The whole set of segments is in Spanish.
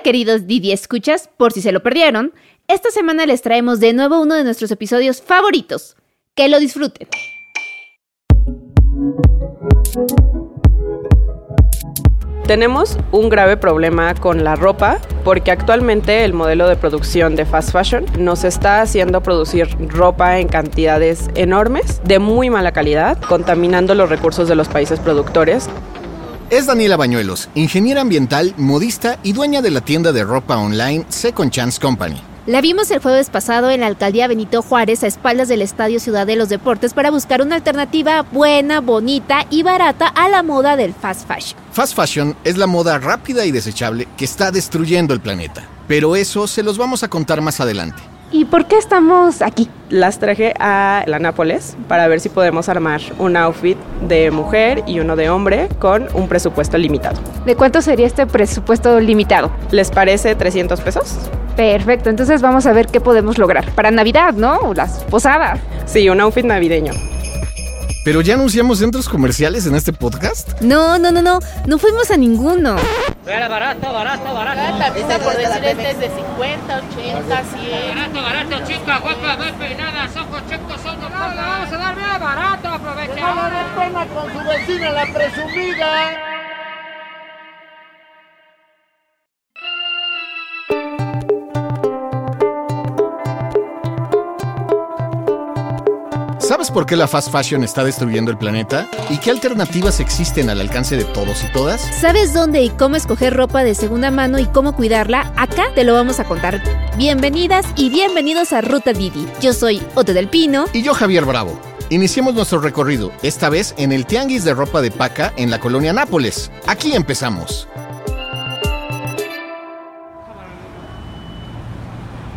Queridos Didi Escuchas, por si se lo perdieron, esta semana les traemos de nuevo uno de nuestros episodios favoritos. Que lo disfruten. Tenemos un grave problema con la ropa porque actualmente el modelo de producción de fast fashion nos está haciendo producir ropa en cantidades enormes, de muy mala calidad, contaminando los recursos de los países productores. Es Daniela Bañuelos, ingeniera ambiental, modista y dueña de la tienda de ropa online Second Chance Company. La vimos el jueves pasado en la alcaldía Benito Juárez a espaldas del Estadio Ciudad de los Deportes para buscar una alternativa buena, bonita y barata a la moda del fast fashion. Fast fashion es la moda rápida y desechable que está destruyendo el planeta. Pero eso se los vamos a contar más adelante. ¿Y por qué estamos aquí? Las traje a la Nápoles para ver si podemos armar un outfit de mujer y uno de hombre con un presupuesto limitado. ¿De cuánto sería este presupuesto limitado? ¿Les parece 300 pesos? Perfecto, entonces vamos a ver qué podemos lograr. Para Navidad, ¿no? Las posadas. Sí, un outfit navideño. ¿Pero ya anunciamos centros comerciales en este podcast? No, no, no, no. No fuimos a ninguno. Era barato, barato, barato. Está por decir este es de 50, 80, 100. Barato, barato, chica, guapa, bien peinada, ojos chicos, ojos no, vamos a dar bien barato, aprovecha. No le pena con su vecina, la presumida. ¿Sabes por qué la fast fashion está destruyendo el planeta? ¿Y qué alternativas existen al alcance de todos y todas? ¿Sabes dónde y cómo escoger ropa de segunda mano y cómo cuidarla? Acá te lo vamos a contar. Bienvenidas y bienvenidos a Ruta Didi. Yo soy Ote del Pino. Y yo Javier Bravo. Iniciemos nuestro recorrido, esta vez en el Tianguis de Ropa de Paca en la colonia Nápoles. Aquí empezamos.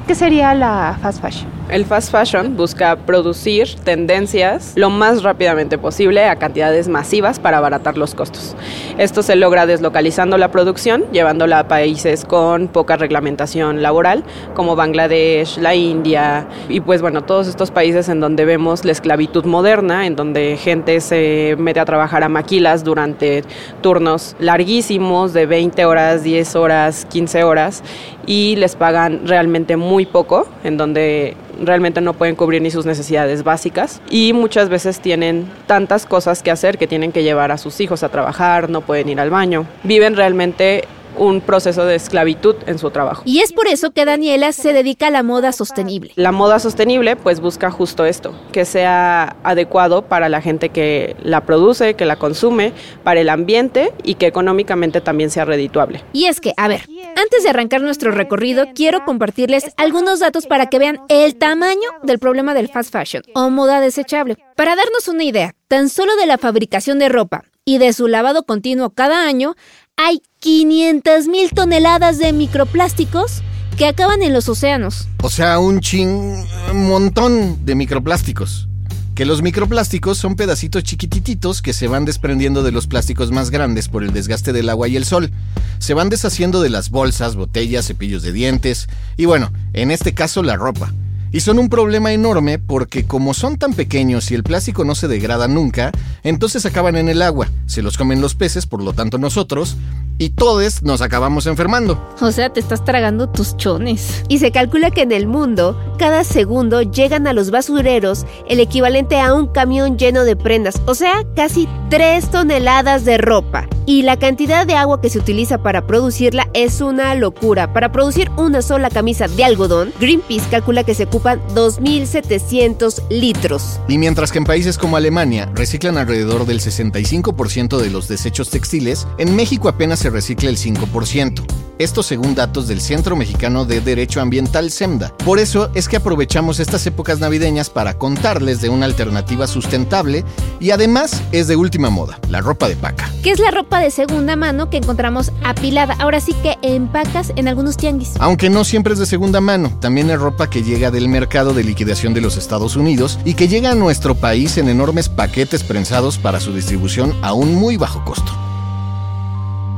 ¿Qué sería la fast fashion? El fast fashion busca producir tendencias lo más rápidamente posible a cantidades masivas para abaratar los costos. Esto se logra deslocalizando la producción, llevándola a países con poca reglamentación laboral, como Bangladesh, la India y pues bueno, todos estos países en donde vemos la esclavitud moderna, en donde gente se mete a trabajar a maquilas durante turnos larguísimos de 20 horas, 10 horas, 15 horas y les pagan realmente muy poco, en donde realmente no pueden cubrir ni sus necesidades básicas y muchas veces tienen tantas cosas que hacer que tienen que llevar a sus hijos a trabajar, no pueden ir al baño. Viven realmente un proceso de esclavitud en su trabajo. Y es por eso que Daniela se dedica a la moda sostenible. La moda sostenible pues busca justo esto, que sea adecuado para la gente que la produce, que la consume, para el ambiente y que económicamente también sea redituable. Y es que, a ver, antes de arrancar nuestro recorrido, quiero compartirles algunos datos para que vean el tamaño del problema del fast fashion o moda desechable. Para darnos una idea, tan solo de la fabricación de ropa y de su lavado continuo cada año, hay 500 mil toneladas de microplásticos que acaban en los océanos. O sea, un ching montón de microplásticos. Que los microplásticos son pedacitos chiquitititos que se van desprendiendo de los plásticos más grandes por el desgaste del agua y el sol. Se van deshaciendo de las bolsas, botellas, cepillos de dientes y bueno, en este caso la ropa. Y son un problema enorme porque como son tan pequeños y el plástico no se degrada nunca, entonces acaban en el agua, se los comen los peces, por lo tanto nosotros, y todos nos acabamos enfermando. O sea, te estás tragando tus chones. Y se calcula que en el mundo, cada segundo llegan a los basureros el equivalente a un camión lleno de prendas, o sea, casi 3 toneladas de ropa. Y la cantidad de agua que se utiliza para producirla es una locura. Para producir una sola camisa de algodón, Greenpeace calcula que se ocupan 2.700 litros. Y mientras que en países como Alemania reciclan alrededor del 65% de los desechos textiles, en México apenas se recicla el 5%. Esto según datos del Centro Mexicano de Derecho Ambiental SEMDA. Por eso es que aprovechamos estas épocas navideñas para contarles de una alternativa sustentable y además es de última moda, la ropa de paca. ¿Qué es la ropa de segunda mano que encontramos apilada? Ahora sí que en pacas en algunos tianguis. Aunque no siempre es de segunda mano, también es ropa que llega del mercado de liquidación de los Estados Unidos y que llega a nuestro país en enormes paquetes prensados para su distribución a un muy bajo costo.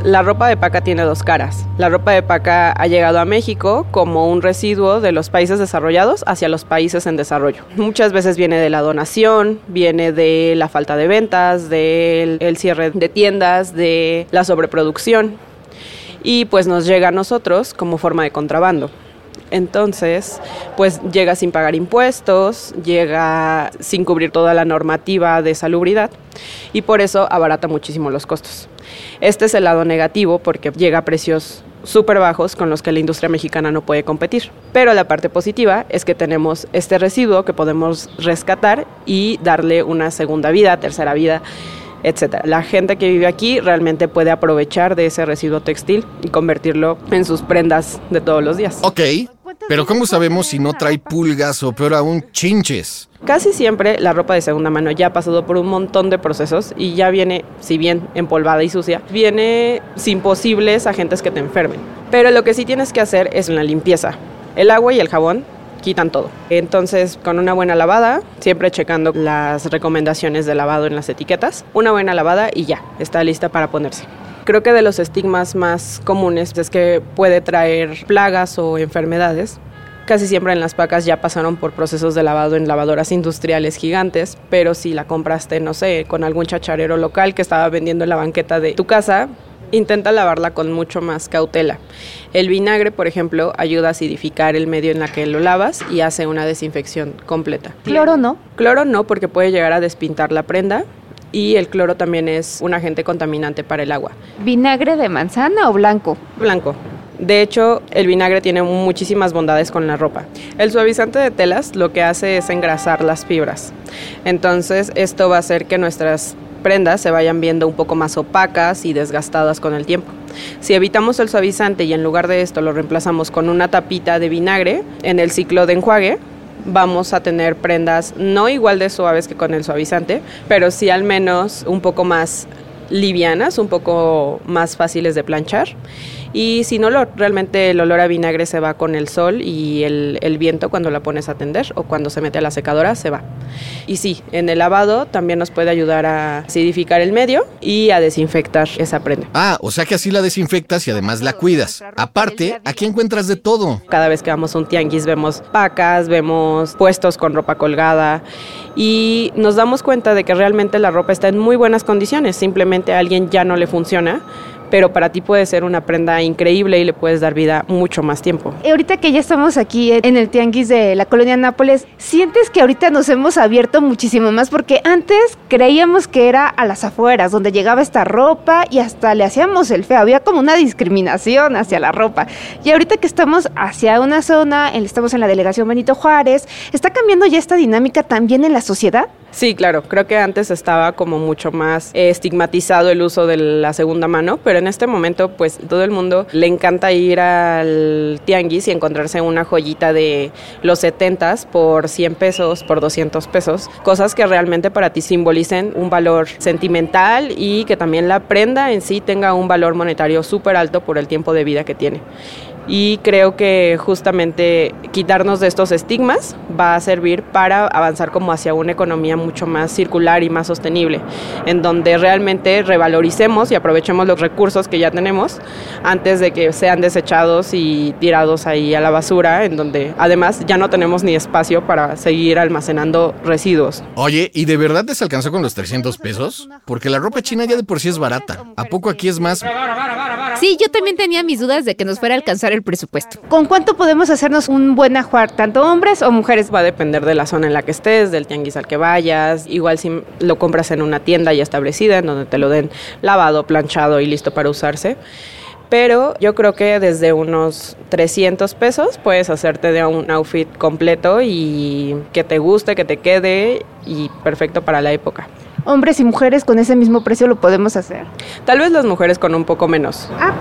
La ropa de paca tiene dos caras. La ropa de paca ha llegado a México como un residuo de los países desarrollados hacia los países en desarrollo. Muchas veces viene de la donación, viene de la falta de ventas, del el cierre de tiendas, de la sobreproducción. y pues nos llega a nosotros como forma de contrabando. Entonces, pues llega sin pagar impuestos, llega sin cubrir toda la normativa de salubridad y por eso abarata muchísimo los costos. Este es el lado negativo porque llega a precios súper bajos con los que la industria mexicana no puede competir. Pero la parte positiva es que tenemos este residuo que podemos rescatar y darle una segunda vida, tercera vida etcétera. La gente que vive aquí realmente puede aprovechar de ese residuo textil y convertirlo en sus prendas de todos los días. Ok, pero ¿cómo sabemos si no trae pulgas o peor aún chinches? Casi siempre la ropa de segunda mano ya ha pasado por un montón de procesos y ya viene, si bien empolvada y sucia, viene sin posibles agentes que te enfermen. Pero lo que sí tienes que hacer es la limpieza. El agua y el jabón quitan todo. Entonces, con una buena lavada, siempre checando las recomendaciones de lavado en las etiquetas, una buena lavada y ya, está lista para ponerse. Creo que de los estigmas más comunes es que puede traer plagas o enfermedades. Casi siempre en las pacas ya pasaron por procesos de lavado en lavadoras industriales gigantes, pero si la compraste, no sé, con algún chacharero local que estaba vendiendo en la banqueta de tu casa, intenta lavarla con mucho más cautela. El vinagre, por ejemplo, ayuda a acidificar el medio en la que lo lavas y hace una desinfección completa. Cloro no. Cloro no, porque puede llegar a despintar la prenda. Y el cloro también es un agente contaminante para el agua. ¿Vinagre de manzana o blanco? Blanco. De hecho, el vinagre tiene muchísimas bondades con la ropa. El suavizante de telas lo que hace es engrasar las fibras. Entonces, esto va a hacer que nuestras prendas se vayan viendo un poco más opacas y desgastadas con el tiempo. Si evitamos el suavizante y en lugar de esto lo reemplazamos con una tapita de vinagre en el ciclo de enjuague, vamos a tener prendas no igual de suaves que con el suavizante, pero sí al menos un poco más livianas, un poco más fáciles de planchar y sin olor. Realmente el olor a vinagre se va con el sol y el, el, viento cuando la pones a tender o cuando se mete a la secadora se va. Y sí, en el lavado también nos puede ayudar a acidificar el medio y a desinfectar esa prenda. Ah, o sea que así la desinfectas y además la cuidas. Aparte, aquí encuentras de todo. Cada vez que vamos a un tianguis vemos pacas, vemos puestos con ropa colgada y nos damos cuenta de que realmente la ropa está en muy buenas condiciones. Simplemente a alguien ya no le funciona pero para ti puede ser una prenda increíble y le puedes dar vida mucho más tiempo. Y ahorita que ya estamos aquí en el tianguis de la colonia Nápoles, ¿sientes que ahorita nos hemos abierto muchísimo más? Porque antes creíamos que era a las afueras, donde llegaba esta ropa y hasta le hacíamos el feo, había como una discriminación hacia la ropa. Y ahorita que estamos hacia una zona, estamos en la delegación Benito Juárez, ¿está cambiando ya esta dinámica también en la sociedad? Sí, claro, creo que antes estaba como mucho más estigmatizado el uso de la segunda mano, pero en este momento pues todo el mundo le encanta ir al tianguis y encontrarse una joyita de los 70 por 100 pesos, por 200 pesos, cosas que realmente para ti simbolicen un valor sentimental y que también la prenda en sí tenga un valor monetario súper alto por el tiempo de vida que tiene y creo que justamente quitarnos de estos estigmas va a servir para avanzar como hacia una economía mucho más circular y más sostenible, en donde realmente revaloricemos y aprovechemos los recursos que ya tenemos antes de que sean desechados y tirados ahí a la basura, en donde además ya no tenemos ni espacio para seguir almacenando residuos. Oye, ¿y de verdad les alcanzó con los 300 pesos? Porque la ropa china ya de por sí es barata. ¿A poco aquí es más? Sí, yo también tenía mis dudas de que nos fuera a alcanzar el presupuesto. ¿Con cuánto podemos hacernos un buen ajuar, tanto hombres o mujeres? Va a depender de la zona en la que estés, del tianguis al que vayas. Igual si lo compras en una tienda ya establecida, en donde te lo den lavado, planchado y listo para usarse pero yo creo que desde unos 300 pesos puedes hacerte de un outfit completo y que te guste, que te quede y perfecto para la época hombres y mujeres con ese mismo precio lo podemos hacer. Tal vez las mujeres con un poco menos. Ah,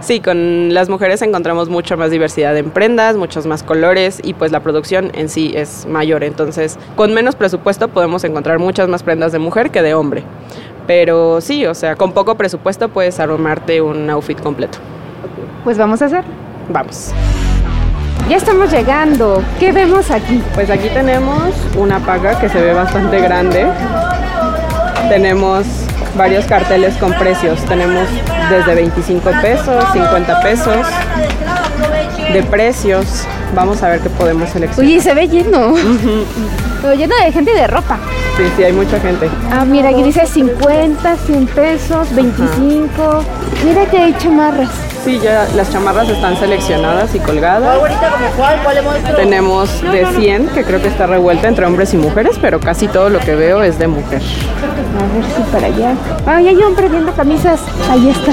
sí, con las mujeres encontramos mucha más diversidad en prendas, muchos más colores y pues la producción en sí es mayor. Entonces, con menos presupuesto podemos encontrar muchas más prendas de mujer que de hombre. Pero sí, o sea, con poco presupuesto puedes armarte un outfit completo. Pues vamos a hacer. Vamos. Ya estamos llegando. ¿Qué vemos aquí? Pues aquí tenemos una paga que se ve bastante grande tenemos varios carteles con precios. Tenemos desde 25 pesos, 50 pesos de precios. Vamos a ver qué podemos seleccionar. Oye, se ve lleno. lleno de gente de ropa. Sí, sí, hay mucha gente. Ah, mira, aquí dice 50, 100 pesos, 25. Mira que hay chamarras. Sí, ya las chamarras están seleccionadas y colgadas. Ahorita como cuál, cuál le muestro. Tenemos de 100, que creo que está revuelta entre hombres y mujeres, pero casi todo lo que veo es de mujer. A ver si para allá. Ay, hay hombre viendo camisas. Ahí está.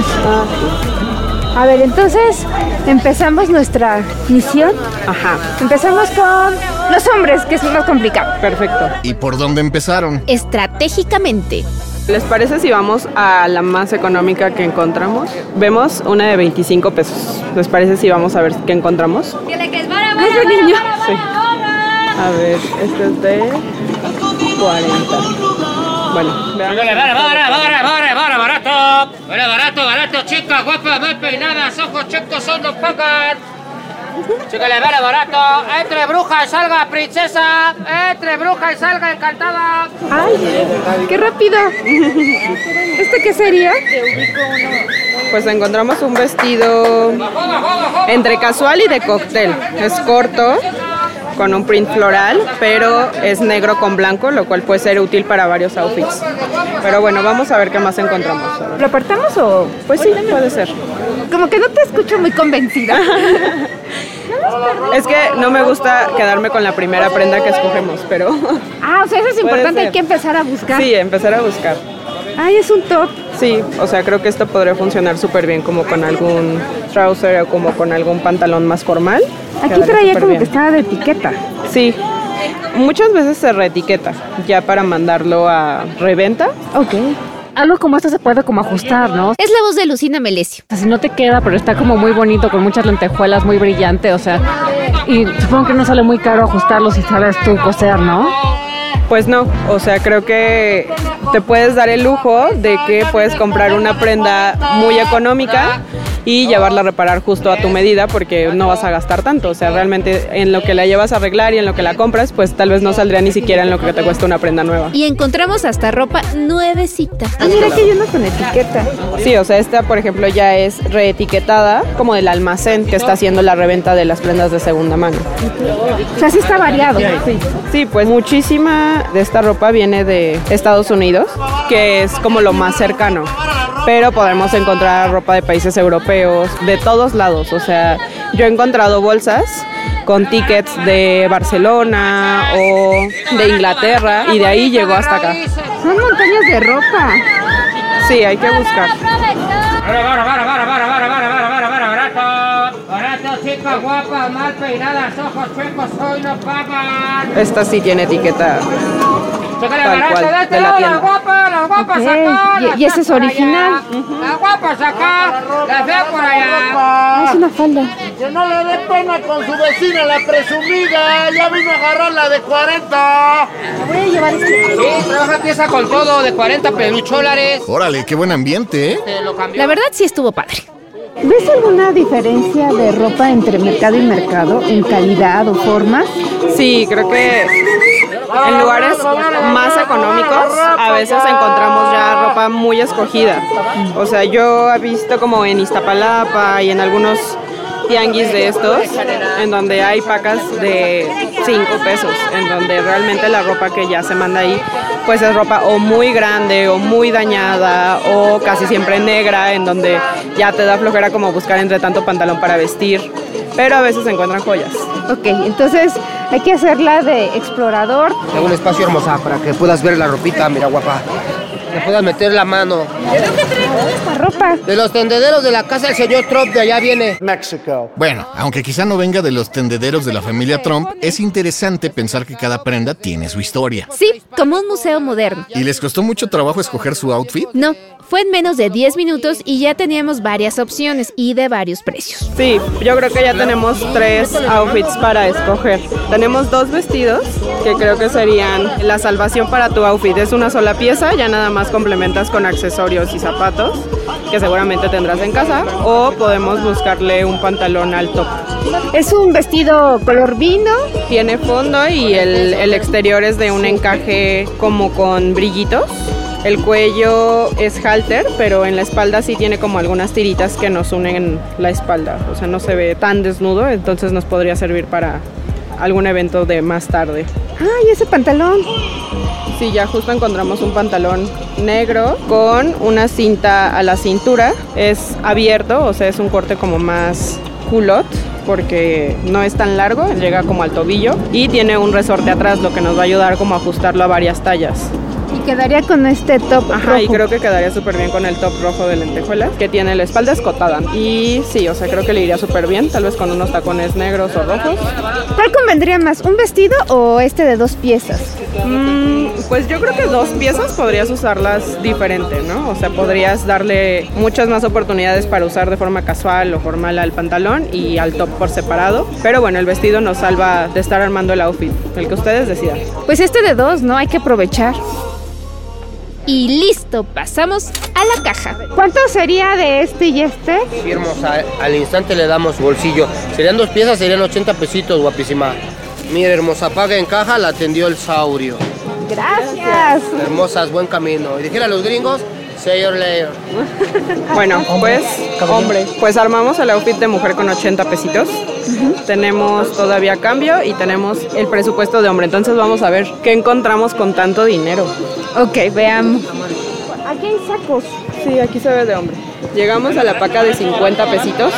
A ver, entonces empezamos nuestra misión. Ajá, Empezamos con los hombres, que es lo más complicado. perfecto. ¿Y por dónde empezaron? Estratégicamente. ¿Les parece si vamos a la más económica que encontramos? Vemos una de 25 pesos. ¿Les parece si vamos a ver qué encontramos? ¡Ay, de niño! Sí. A ver, este es de 40. Bueno, veamos. Vale, vale, vale, vale, vale, vale, barato. Vale, barato, barato, chicas guapas, mal peinadas, ojos checos, son dos pocas. Chícale, vale, barato. Entre bruja y salga princesa. Entre bruja y salga encantada. ¡Ay! ¡Qué rápido! ¿Este qué sería? Pues encontramos un vestido entre casual y de cóctel. Es corto, con un print floral, pero es negro con blanco, lo cual puede ser útil para varios outfits. Pero bueno, vamos a ver qué más encontramos. ¿Lo apartamos o...? Pues sí, puede ser. Como que no te escucho muy convencida. Es que no me gusta quedarme con la primera prenda que escogemos, pero Ah, o sea, eso es importante, hay que empezar a buscar. sí, empezar a buscar. Ay, es un top. Sí, o sea, creo que esto podría funcionar súper bien como con algún trouser o como con algún pantalón más formal. Aquí traía como bien. que estaba de etiqueta. Sí, muchas veces se reetiqueta ya para mandarlo a reventa. Ok. Algo como esto se puede como ajustar, ¿no? O Es la voz de Lucina Melesio. sea, si no te queda, pero está como muy bonito, con muchas lentejuelas, muy brillante, o sea... Y supongo que no sale muy caro ajustarlo si sabes tú coser, ¿no? Pues no, o sea, creo que te puedes dar el lujo de que puedes comprar una prenda muy económica y llevarla a reparar justo a tu medida porque no vas a gastar tanto. O sea, realmente en lo que la llevas a arreglar y en lo que la compras, pues tal vez no saldría ni siquiera en lo que te cuesta una prenda nueva. Y encontramos hasta ropa nuevecita. Ah, mira que hay uno con etiqueta. Sí, o sea, esta por ejemplo ya es reetiquetada como del almacén que está haciendo la reventa de las prendas de segunda mano. O sea, sí está variado. Sí, pues muchísima de esta ropa viene de Estados Unidos, que es como lo más cercano. Pero podemos encontrar ropa de países europeos, de todos lados. O sea, yo he encontrado bolsas con tickets de Barcelona o de Inglaterra y de ahí llegó hasta acá. Son montañas de ropa. Sí, hay que buscar. Esta sí tiene etiqueta Chícale, Tal barato, cual, de este de la lado, tienda. las guapas, las guapas Ok, acá. y- ese es original. Las guapas acá, las feas por allá. Ah, es una falda. Que no le dé pena con su vecina, la presumida. Ya vino a agarrar la de 40. Voy a llevar este. Sí, trabaja pieza con todo de 40 pelucholares. Órale, qué buen ambiente, ¿eh? La verdad sí estuvo padre. ¿Ves alguna diferencia de ropa entre mercado y mercado en calidad o formas? Sí, creo que en lugares más económicos a veces encontramos ya ropa muy escogida. O sea, yo he visto como en Iztapalapa y en algunos tianguis de estos, en donde hay pacas de 5 pesos, en donde realmente la ropa que ya se manda ahí, pues es ropa o muy grande o muy dañada o casi siempre negra, en donde ya te da flojera como buscar entre tanto pantalón para vestir, pero a veces se encuentran joyas. Ok, entonces hay que hacerla de explorador. Tengo un espacio hermosa para que puedas ver la ropita, mira guapa. Que puedas meter la mano. Esta ropa. De los tendederos de la casa del señor Trump, de allá viene. Bueno, aunque quizá no venga de los tendederos de la familia Trump, es interesante pensar que cada prenda tiene su historia. Sí, como un museo moderno. ¿Y les costó mucho trabajo escoger su outfit? No, fue en menos de 10 minutos y ya teníamos varias opciones y de varios precios. Sí, yo creo que ya tenemos tres outfits para escoger. Tenemos dos vestidos que creo que serían la salvación para tu outfit. Es una sola pieza, ya nada más complementas con accesorios y zapatos que seguramente tendrás en casa o podemos buscarle un pantalón al top. Es un vestido color vino. Tiene fondo y el, el exterior es de un encaje como con brillitos. El cuello es halter, pero en la espalda sí tiene como algunas tiritas que nos unen la espalda. O sea, no se ve tan desnudo, entonces nos podría servir para algún evento de más tarde. Ay, ese pantalón. Sí, ya justo encontramos un pantalón negro con una cinta a la cintura. Es abierto, o sea, es un corte como más culot porque no es tan largo, llega como al tobillo y tiene un resorte atrás, lo que nos va a ayudar como a ajustarlo a varias tallas. Y quedaría con este top Ajá, y rojo. creo que quedaría súper bien con el top rojo de lentejuelas, que tiene la espalda escotada. Y sí, o sea, creo que le iría súper bien, tal vez con unos tacones negros o rojos. ¿Cuál convendría más? ¿Un vestido o este de dos piezas? Mm, pues yo creo que dos piezas podrías usarlas diferente, ¿no? O sea, podrías darle muchas más oportunidades para usar de forma casual o formal al pantalón y al top por separado. Pero bueno, el vestido nos salva de estar armando el outfit, el que ustedes decidan. Pues este de dos, ¿no? Hay que aprovechar. Y listo, pasamos a la caja. ¿Cuánto sería de este y este? Sí, hermosa, al instante le damos bolsillo. Serían dos piezas, serían 80 pesitos, guapísima. Mira, hermosa, paga en caja, la atendió el saurio. Gracias. Hermosas, buen camino. Y dijera a los gringos, say your later. Bueno, pues, hombre, pues armamos el outfit de mujer con 80 pesitos. Tenemos todavía cambio y tenemos el presupuesto de hombre. Entonces vamos a ver qué encontramos con tanto dinero. Ok, veamos. Aquí hay sacos. Sí, aquí se ve de hombre. Llegamos a la paca de 50 pesitos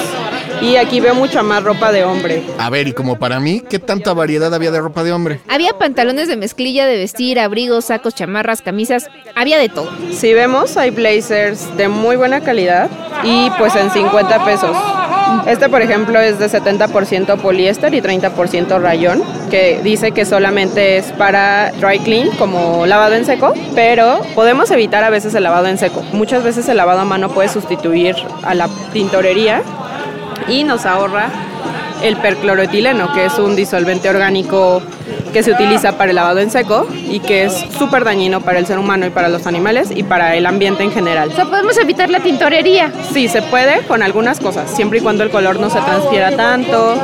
y aquí veo mucha más ropa de hombre. A ver, y como para mí, ¿qué tanta variedad había de ropa de hombre? Había pantalones de mezclilla de vestir, abrigos, sacos, chamarras, camisas, había de todo. Si vemos, hay blazers de muy buena calidad y pues en 50 pesos. Este, por ejemplo, es de 70% poliéster y 30% rayón, que dice que solamente es para dry clean, como lavado en seco, pero podemos evitar a veces el lavado en seco. Muchas veces el lavado a mano puede sustituir a la tintorería y nos ahorra el percloroetileno, que es un disolvente orgánico que se utiliza para el lavado en seco y que es súper dañino para el ser humano y para los animales y para el ambiente en general. O sea, podemos evitar la tintorería. Sí, se puede con algunas cosas, siempre y cuando el color no se transfiera tanto.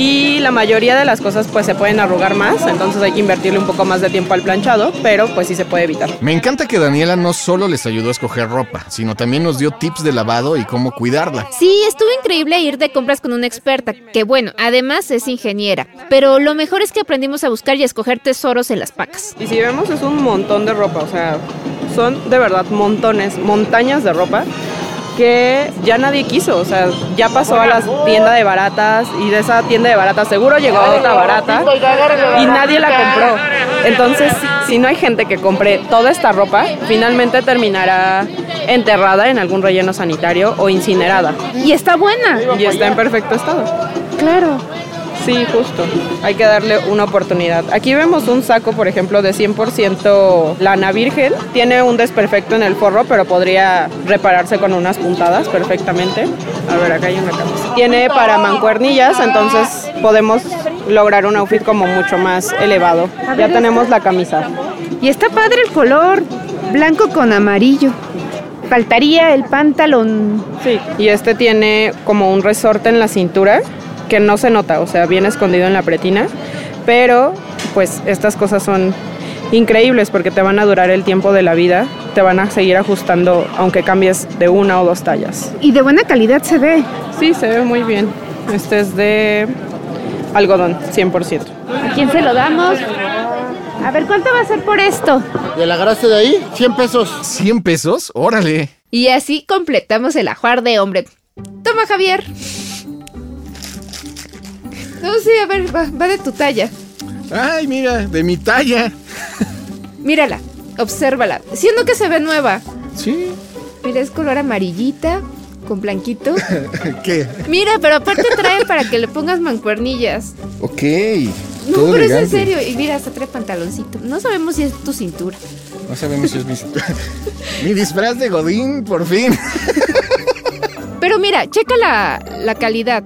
Y la mayoría de las cosas pues se pueden arrugar más, entonces hay que invertirle un poco más de tiempo al planchado, pero pues sí se puede evitar. Me encanta que Daniela no solo les ayudó a escoger ropa, sino también nos dio tips de lavado y cómo cuidarla. Sí, estuvo increíble ir de compras con una experta, que bueno, además es ingeniera. Pero lo mejor es que aprendimos a buscar y a escoger tesoros en las pacas. Y si vemos es un montón de ropa, o sea, son de verdad montones, montañas de ropa que ya nadie quiso, o sea, ya pasó a la tienda de baratas y de esa tienda de baratas seguro llegó a otra barata y nadie la compró. Entonces, si no hay gente que compre toda esta ropa, finalmente terminará enterrada en algún relleno sanitario o incinerada Y está buena. y está en perfecto estado. Claro. Sí, justo. Hay que darle una oportunidad. Aquí vemos un saco, por ejemplo, de 100% lana virgen. Tiene un desperfecto en el forro, pero podría repararse con unas puntadas perfectamente. A ver, acá hay una camisa. Tiene para mancuernillas, entonces podemos lograr un outfit como mucho más elevado. Ya tenemos la camisa. Y está padre el color. Blanco con amarillo. Faltaría el pantalón. Sí. Y este tiene como un resorte en la cintura que no se nota, o sea, bien escondido en la pretina, pero pues estas cosas son increíbles porque te van a durar el tiempo de la vida, te van a seguir ajustando aunque cambies de una o dos tallas. Y de buena calidad se ve. Sí, se ve muy bien. Este es de algodón, 100%. ¿A quién se lo damos? A ver, ¿cuánto va a ser por esto? ¿Y el agarraste de ahí? 100 pesos. ¿100 pesos? Órale. Y así completamos el ajuar de hombre. Toma, Javier. No, sí, a ver, va, va de tu talla. Ay, mira, de mi talla. Mírala, obsérvala. Siendo que se ve nueva. Sí. Mira, es color amarillita, con blanquito. ¿Qué? Mira, pero aparte trae para que le pongas mancuernillas. Ok. No, todo pero es en serio. Y mira, hasta trae pantaloncito. No sabemos si es tu cintura. No sabemos si es mi... mi disfraz de Godín, por fin. Pero mira, checa la, la calidad.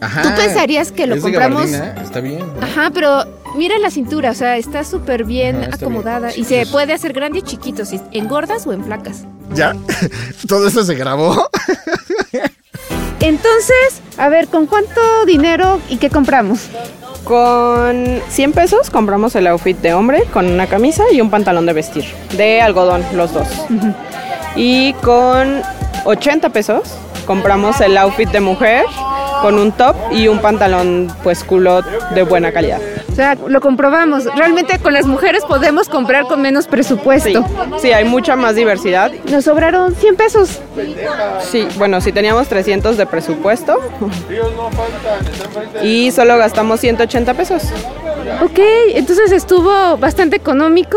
Ajá. Tú pensarías que lo Es compramos- gabardina, Está bien. Ajá, pero mira la cintura, o sea, está súper bien Ajá, está acomodada bien. y se puede hacer grande y chiquito, si en gordas o en flacas. Ya. Todo eso se grabó. Entonces, a ver, ¿con cuánto dinero y qué compramos? Con 100 pesos compramos el outfit de hombre con una camisa y un pantalón de vestir, de algodón, los dos. Y con 80 pesos compramos el outfit de mujer con un top y un pantalón pues culot de buena calidad. O sea, lo comprobamos. Realmente con las mujeres podemos comprar con menos presupuesto. Sí, hay mucha más diversidad. Nos sobraron 100 pesos. Sí, bueno, si teníamos 300 de presupuesto y solo gastamos 180 pesos. Ok, entonces estuvo bastante económico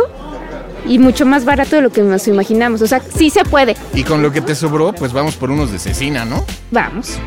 y mucho más barato de lo que nos imaginamos. O sea, sí se puede. Y con lo que te sobró, pues vamos por unos de cecina, ¿no? Vamos.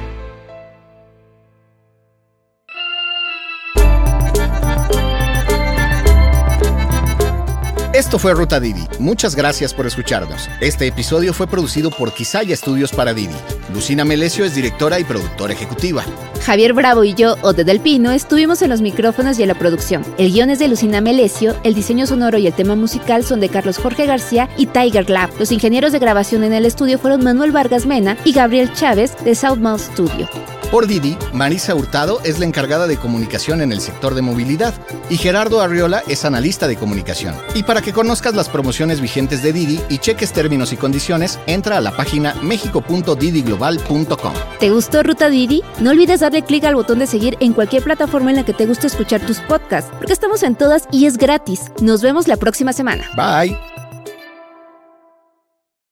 Esto fue Ruta Didi. Muchas gracias por escucharnos. Este episodio fue producido por Quisaya Estudios para Didi. Lucina Melesio es directora y productora ejecutiva. Javier Bravo y yo, Ode del Pino, estuvimos en los micrófonos y en la producción. El guion es de Lucina Melesio, el diseño sonoro y el tema musical son de Carlos Jorge García y Tiger Lab. Los ingenieros de grabación en el estudio fueron Manuel Vargas Mena y Gabriel Chávez de Southmouth Studio. Por Didi, Marisa Hurtado es la encargada de comunicación en el sector de movilidad y Gerardo Arriola es analista de comunicación. Y para que conozcas las promociones vigentes de Didi y cheques términos y condiciones, entra a la página mexico.didiglobal.com. ¿Te gustó Ruta Didi? No olvides darle clic al botón de seguir en cualquier plataforma en la que te guste escuchar tus podcasts, porque estamos en todas y es gratis. Nos vemos la próxima semana. Bye.